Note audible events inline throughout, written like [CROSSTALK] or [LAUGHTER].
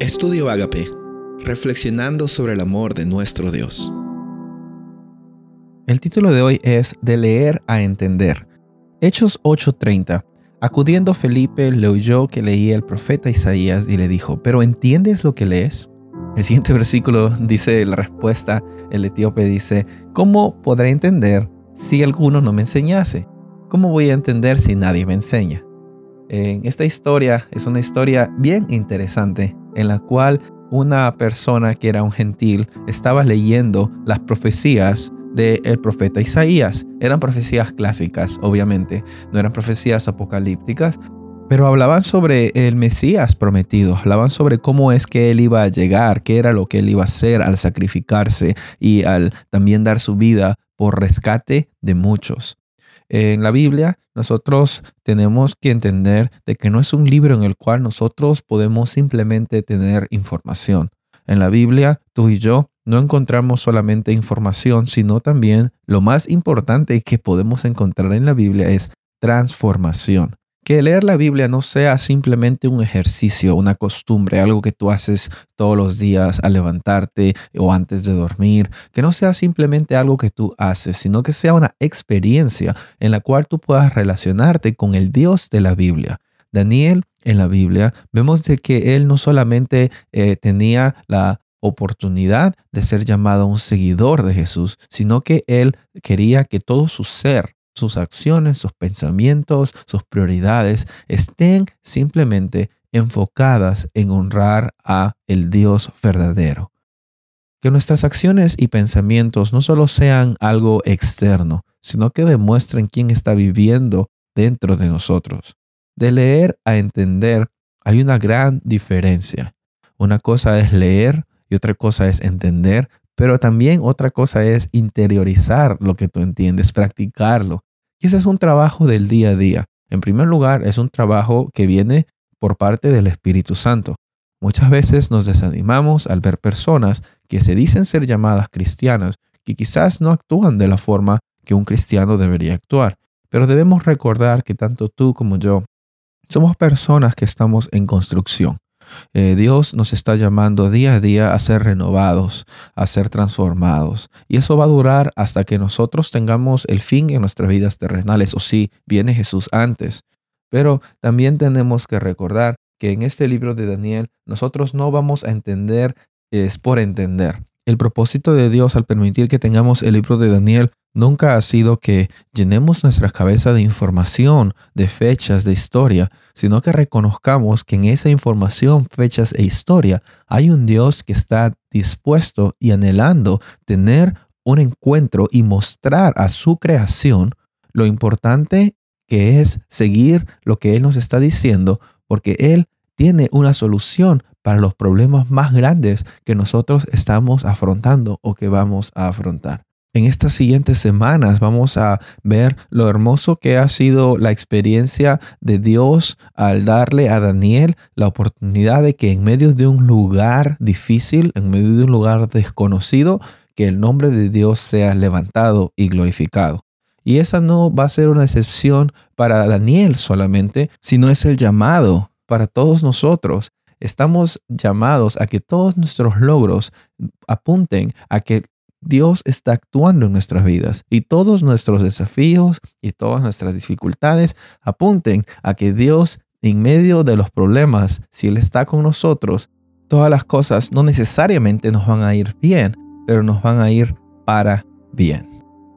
Estudio Agape, reflexionando sobre el amor de nuestro Dios. El título de hoy es De leer a entender. Hechos 8:30. Acudiendo Felipe le oyó que leía el profeta Isaías y le dijo, ¿pero entiendes lo que lees? El siguiente [LAUGHS] versículo dice la respuesta, el etíope dice, ¿cómo podré entender si alguno no me enseñase? ¿Cómo voy a entender si nadie me enseña? En esta historia es una historia bien interesante en la cual una persona que era un gentil estaba leyendo las profecías del profeta Isaías. Eran profecías clásicas, obviamente, no eran profecías apocalípticas, pero hablaban sobre el Mesías prometido, hablaban sobre cómo es que él iba a llegar, qué era lo que él iba a hacer al sacrificarse y al también dar su vida por rescate de muchos. En la Biblia nosotros tenemos que entender de que no es un libro en el cual nosotros podemos simplemente tener información. En la Biblia, tú y yo no encontramos solamente información, sino también lo más importante que podemos encontrar en la Biblia es transformación que leer la Biblia no sea simplemente un ejercicio, una costumbre, algo que tú haces todos los días al levantarte o antes de dormir, que no sea simplemente algo que tú haces, sino que sea una experiencia en la cual tú puedas relacionarte con el Dios de la Biblia. Daniel en la Biblia vemos de que él no solamente eh, tenía la oportunidad de ser llamado un seguidor de Jesús, sino que él quería que todo su ser sus acciones, sus pensamientos, sus prioridades estén simplemente enfocadas en honrar a el Dios verdadero. Que nuestras acciones y pensamientos no solo sean algo externo, sino que demuestren quién está viviendo dentro de nosotros. De leer a entender hay una gran diferencia. Una cosa es leer y otra cosa es entender, pero también otra cosa es interiorizar lo que tú entiendes, practicarlo. Y ese es un trabajo del día a día. En primer lugar, es un trabajo que viene por parte del Espíritu Santo. Muchas veces nos desanimamos al ver personas que se dicen ser llamadas cristianas, que quizás no actúan de la forma que un cristiano debería actuar. Pero debemos recordar que tanto tú como yo somos personas que estamos en construcción. Eh, Dios nos está llamando día a día a ser renovados, a ser transformados. Y eso va a durar hasta que nosotros tengamos el fin en nuestras vidas terrenales. O sí, viene Jesús antes. Pero también tenemos que recordar que en este libro de Daniel nosotros no vamos a entender es por entender. El propósito de Dios al permitir que tengamos el libro de Daniel nunca ha sido que llenemos nuestra cabeza de información, de fechas, de historia, sino que reconozcamos que en esa información, fechas e historia hay un Dios que está dispuesto y anhelando tener un encuentro y mostrar a su creación lo importante que es seguir lo que Él nos está diciendo, porque Él tiene una solución para los problemas más grandes que nosotros estamos afrontando o que vamos a afrontar. En estas siguientes semanas vamos a ver lo hermoso que ha sido la experiencia de Dios al darle a Daniel la oportunidad de que en medio de un lugar difícil, en medio de un lugar desconocido, que el nombre de Dios sea levantado y glorificado. Y esa no va a ser una excepción para Daniel solamente, sino es el llamado para todos nosotros. Estamos llamados a que todos nuestros logros apunten a que Dios está actuando en nuestras vidas y todos nuestros desafíos y todas nuestras dificultades apunten a que Dios en medio de los problemas, si Él está con nosotros, todas las cosas no necesariamente nos van a ir bien, pero nos van a ir para bien.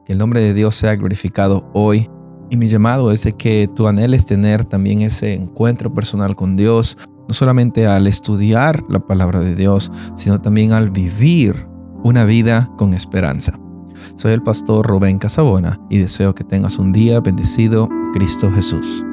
Que el nombre de Dios sea glorificado hoy. Y mi llamado es que tú anheles tener también ese encuentro personal con Dios, no solamente al estudiar la palabra de Dios, sino también al vivir una vida con esperanza. Soy el pastor Rubén Casabona y deseo que tengas un día bendecido Cristo Jesús.